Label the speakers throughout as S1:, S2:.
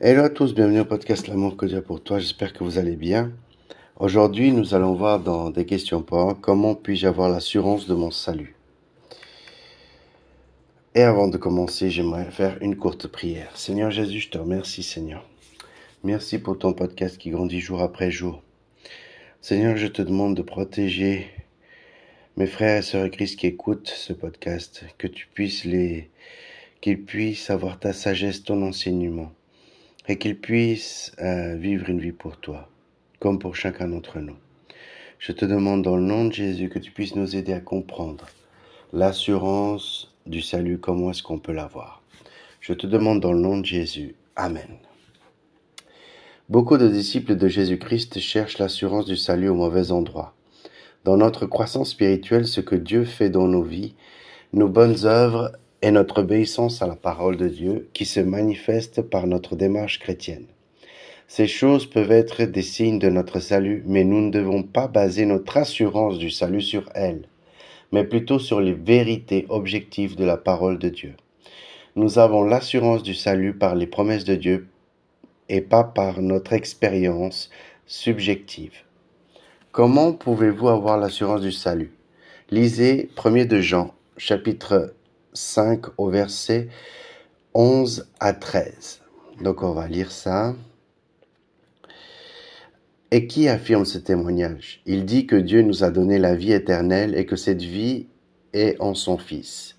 S1: Hello à tous, bienvenue au podcast L'amour que Dieu a pour toi, j'espère que vous allez bien. Aujourd'hui, nous allons voir dans des questions pour comment puis-je avoir l'assurance de mon salut? Et avant de commencer, j'aimerais faire une courte prière. Seigneur Jésus, je te remercie Seigneur. Merci pour ton podcast qui grandit jour après jour. Seigneur, je te demande de protéger mes frères et sœurs Christ qui écoutent ce podcast, que tu puisses les, qu'ils puissent avoir ta sagesse, ton enseignement et qu'ils puissent euh, vivre une vie pour toi, comme pour chacun d'entre nous. Je te demande dans le nom de Jésus que tu puisses nous aider à comprendre l'assurance du salut, comment est-ce qu'on peut l'avoir. Je te demande dans le nom de Jésus. Amen. Beaucoup de disciples de Jésus-Christ cherchent l'assurance du salut au mauvais endroit. Dans notre croissance spirituelle, ce que Dieu fait dans nos vies, nos bonnes œuvres et notre obéissance à la parole de Dieu qui se manifeste par notre démarche chrétienne. Ces choses peuvent être des signes de notre salut, mais nous ne devons pas baser notre assurance du salut sur elles, mais plutôt sur les vérités objectives de la parole de Dieu. Nous avons l'assurance du salut par les promesses de Dieu et pas par notre expérience subjective. Comment pouvez-vous avoir l'assurance du salut? Lisez 1er de Jean, chapitre 5 au verset 11 à 13. Donc on va lire ça. Et qui affirme ce témoignage? Il dit que Dieu nous a donné la vie éternelle et que cette vie est en son Fils.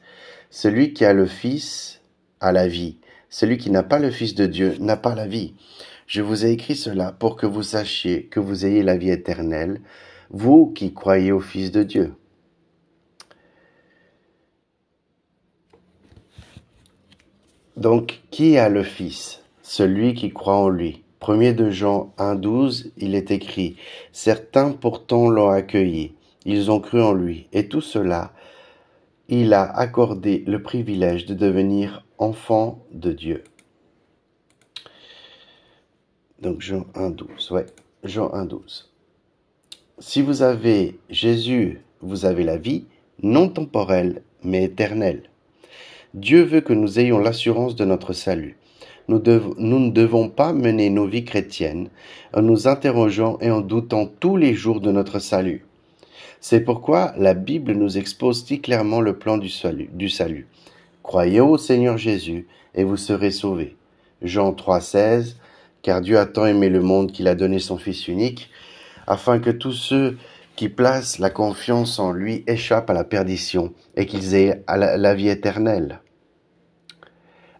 S1: Celui qui a le Fils a la vie. Celui qui n'a pas le Fils de Dieu n'a pas la vie. Je vous ai écrit cela pour que vous sachiez que vous ayez la vie éternelle, vous qui croyez au Fils de Dieu. Donc, qui a le Fils? Celui qui croit en lui. 1 de Jean 1,12, il est écrit Certains pourtant l'ont accueilli, ils ont cru en lui, et tout cela, il a accordé le privilège de devenir enfant de Dieu. Donc Jean 1,12, ouais, Jean 1,12. Si vous avez Jésus, vous avez la vie, non temporelle, mais éternelle. Dieu veut que nous ayons l'assurance de notre salut. Nous, ne devons pas mener nos vies chrétiennes en nous interrogeant et en doutant tous les jours de notre salut. C'est pourquoi la Bible nous expose si clairement le plan du salut. Du salut. Croyez au Seigneur Jésus et vous serez sauvés. Jean 3,16 Car Dieu a tant aimé le monde qu'il a donné son Fils unique, afin que tous ceux qui placent la confiance en lui échappent à la perdition et qu'ils aient la, vie éternelle.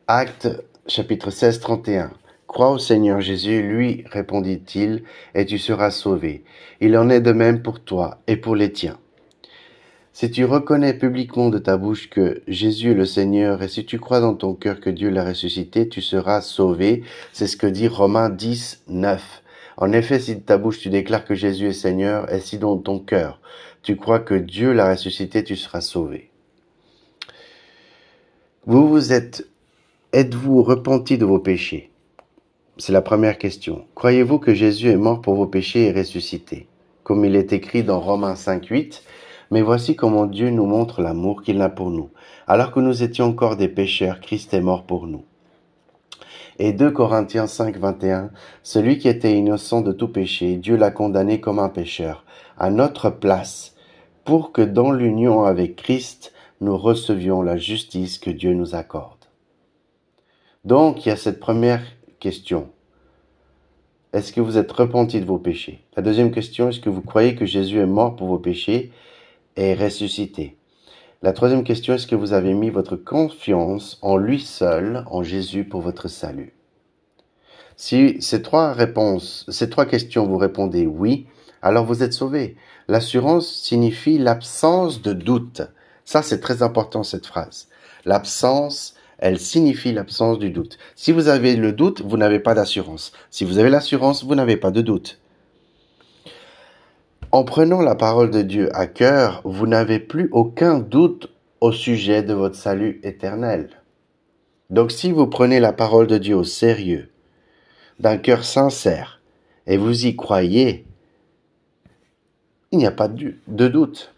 S1: Acte chapitre 16, 31. Crois au Seigneur Jésus, lui, répondit-il, et tu seras sauvé. Il en est de même pour toi et pour les tiens. Si tu reconnais publiquement de ta bouche que Jésus est le Seigneur et si tu crois dans ton cœur que Dieu l'a ressuscité, tu seras sauvé. C'est ce que dit Romains 10, 9. En effet, si de ta bouche tu déclares que Jésus est Seigneur, et si dans ton cœur tu crois que Dieu l'a ressuscité, tu seras sauvé. Vous vous êtes, êtes-vous repenti de vos péchés? C'est la première question. Croyez-vous que Jésus est mort pour vos péchés et ressuscité? Comme il est écrit dans Romains 5, 8, mais voici comment Dieu nous montre l'amour qu'il a pour nous. Alors que nous étions encore des pécheurs, Christ est mort pour nous. Et 2 Corinthiens 5, 21, Celui qui était innocent de tout péché, Dieu l'a condamné comme un pécheur, à notre place, pour que dans l'union avec Christ, nous recevions la justice que Dieu nous accorde. Donc, il y a cette première question. Est-ce que vous êtes repenti de vos péchés? La deuxième question, est-ce que vous croyez que Jésus est mort pour vos péchés et ressuscité? La troisième question, est-ce que vous avez mis votre confiance en lui seul, en Jésus, pour votre salut? Si ces trois réponses, ces trois questions, vous répondez oui, alors vous êtes sauvé. L'assurance signifie l'absence de doute. Ça, c'est très important, cette phrase. L'absence, elle signifie l'absence du doute. Si vous avez le doute, vous n'avez pas d'assurance. Si vous avez l'assurance, vous n'avez pas de doute. En prenant la parole de Dieu à cœur, vous n'avez plus aucun doute au sujet de votre salut éternel. Donc si vous prenez la parole de Dieu au sérieux, d'un cœur sincère, et vous y croyez, il n'y a pas de doute.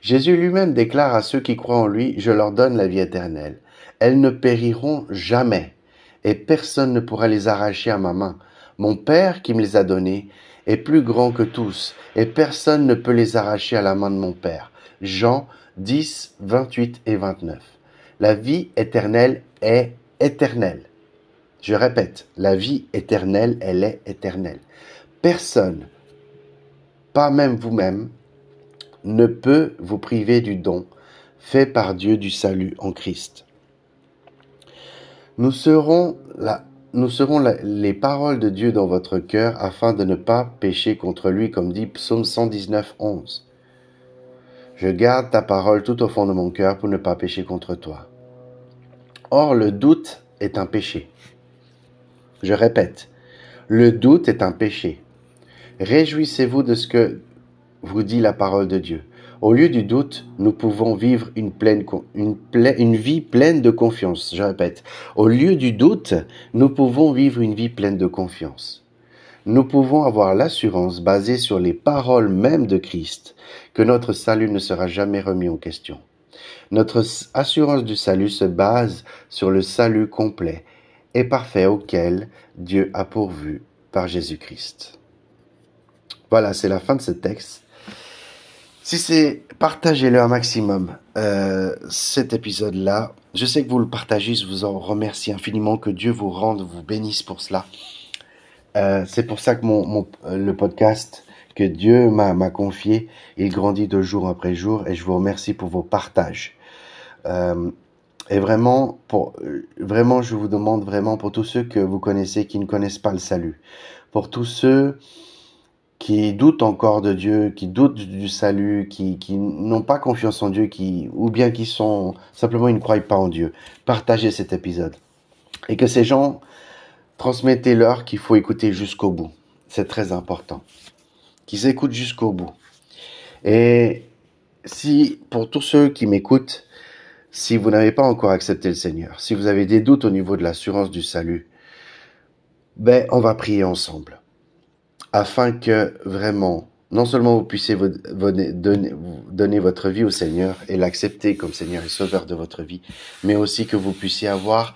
S1: Jésus lui-même déclare à ceux qui croient en lui, je leur donne la vie éternelle. Elles ne périront jamais, et personne ne pourra les arracher à ma main. Mon Père qui me les a donnés est plus grand que tous, et personne ne peut les arracher à la main de mon Père. Jean 10, 28 et 29. La vie éternelle est éternelle. Je répète, la vie éternelle, elle est éternelle. Personne, pas même vous-même, ne peut vous priver du don fait par Dieu du salut en Christ. Nous serons, la, nous serons les paroles de Dieu dans votre cœur afin de ne pas pécher contre lui, comme dit Psaume 119, 11. Je garde ta parole tout au fond de mon cœur pour ne pas pécher contre toi. Or, le doute est un péché. Je répète, le doute est un péché. Réjouissez-vous de ce que vous dit la parole de Dieu. Au lieu du doute, nous pouvons vivre une, vie pleine de confiance. Je répète, au lieu du doute, nous pouvons vivre une vie pleine de confiance. Nous pouvons avoir l'assurance basée sur les paroles mêmes de Christ que notre salut ne sera jamais remis en question. Notre assurance du salut se base sur le salut complet et parfait auquel Dieu a pourvu par Jésus-Christ. Voilà, c'est la fin de ce texte. Si c'est partagez-le un maximum euh, cet épisode-là. Je sais que vous le partagez, je vous en remercie infiniment. Que Dieu vous rende, vous bénisse pour cela. Euh, c'est pour ça que mon, mon, le podcast que Dieu m'a confié, il grandit de jour après jour et je vous remercie pour vos partages. Euh, et vraiment, pour, vraiment, je vous demande vraiment pour tous ceux que vous connaissez qui ne connaissent pas le salut, pour tous ceux qui doutent encore de Dieu, qui doutent du salut, qui, qui n'ont pas confiance en Dieu, qui, ou bien qui sont simplement ils ne croient pas en Dieu. Partagez cet épisode. Et que ces gens transmettez-leur qu'il faut écouter jusqu'au bout. C'est très important. Qu'ils écoutent jusqu'au bout. Et si, pour tous ceux qui m'écoutent, si vous n'avez pas encore accepté le Seigneur, si vous avez des doutes au niveau de l'assurance du salut, ben, on va prier ensemble afin que vraiment, non seulement vous puissiez vous donner, votre vie au Seigneur et l'accepter comme Seigneur et Sauveur de votre vie, mais aussi que vous puissiez avoir,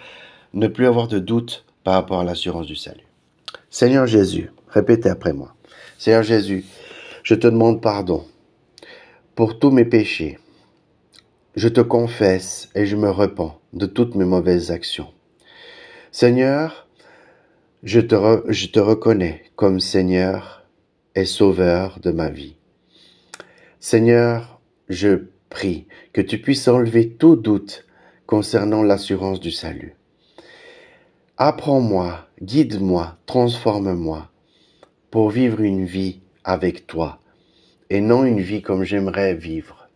S1: ne plus avoir de doute par rapport à l'assurance du salut. Seigneur Jésus, répétez après moi. Seigneur Jésus, je te demande pardon pour tous mes péchés. Je te confesse et je me repens de toutes mes mauvaises actions. Seigneur, je te, reconnais comme Seigneur et Sauveur de ma vie. Seigneur, je prie que tu puisses enlever tout doute concernant l'assurance du salut. Apprends-moi, guide-moi, transforme-moi pour vivre une vie avec toi et non une vie comme j'aimerais vivre.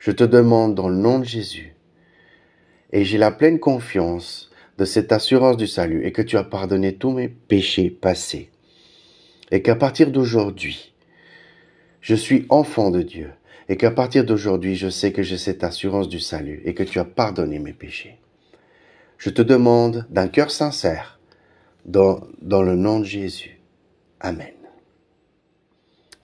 S1: Je te demande dans le nom de Jésus et j'ai la pleine confiance de cette assurance du salut et que tu as pardonné tous mes péchés passés. Et qu'à partir d'aujourd'hui, je suis enfant de Dieu et qu'à partir d'aujourd'hui, je sais que j'ai cette assurance du salut et que tu as pardonné mes péchés. Je te demande d'un cœur sincère, dans, dans le nom de Jésus. Amen.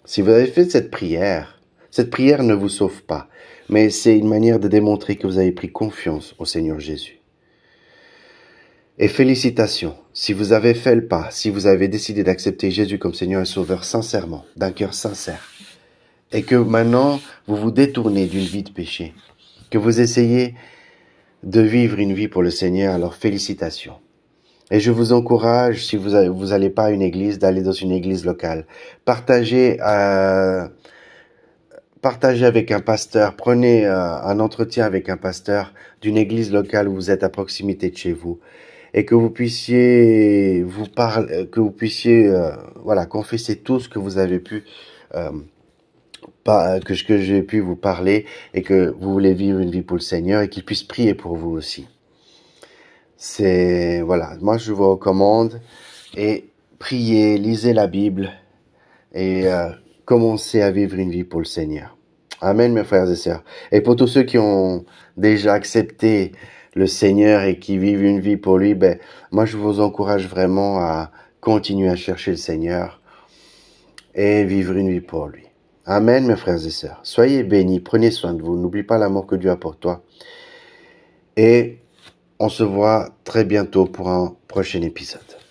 S1: Si vous avez fait cette prière, cette prière ne vous sauve pas, mais c'est une manière de démontrer que vous avez pris confiance au Seigneur Jésus. Et félicitations, si vous avez fait le pas, si vous avez décidé d'accepter Jésus comme Seigneur et Sauveur sincèrement, d'un cœur sincère, et que maintenant vous vous détournez d'une vie de péché, que vous essayez de vivre une vie pour le Seigneur, alors félicitations. Et je vous encourage, si vous vous allez pas à une église, d'aller dans une église locale. Partagez, euh, partagez avec un pasteur, prenez euh, un entretien avec un pasteur d'une église locale où vous êtes à proximité de chez vous et que vous puissiez vous parler, que vous puissiez euh, voilà confesser tout ce que vous avez pu euh, pas, que que j'ai pu vous parler et que vous voulez vivre une vie pour le Seigneur et qu'il puisse prier pour vous aussi. C'est voilà, moi je vous recommande et priez, lisez la Bible et euh, commencez à vivre une vie pour le Seigneur. Amen, mes frères et sœurs. Et pour tous ceux qui ont déjà accepté le Seigneur et qui vivent une vie pour lui, ben, moi je vous encourage vraiment à continuer à chercher le Seigneur et vivre une vie pour lui. Amen, mes frères et sœurs. Soyez bénis, prenez soin de vous. N'oublie pas l'amour que Dieu a pour toi. Et On se voit très bientôt pour un prochain épisode.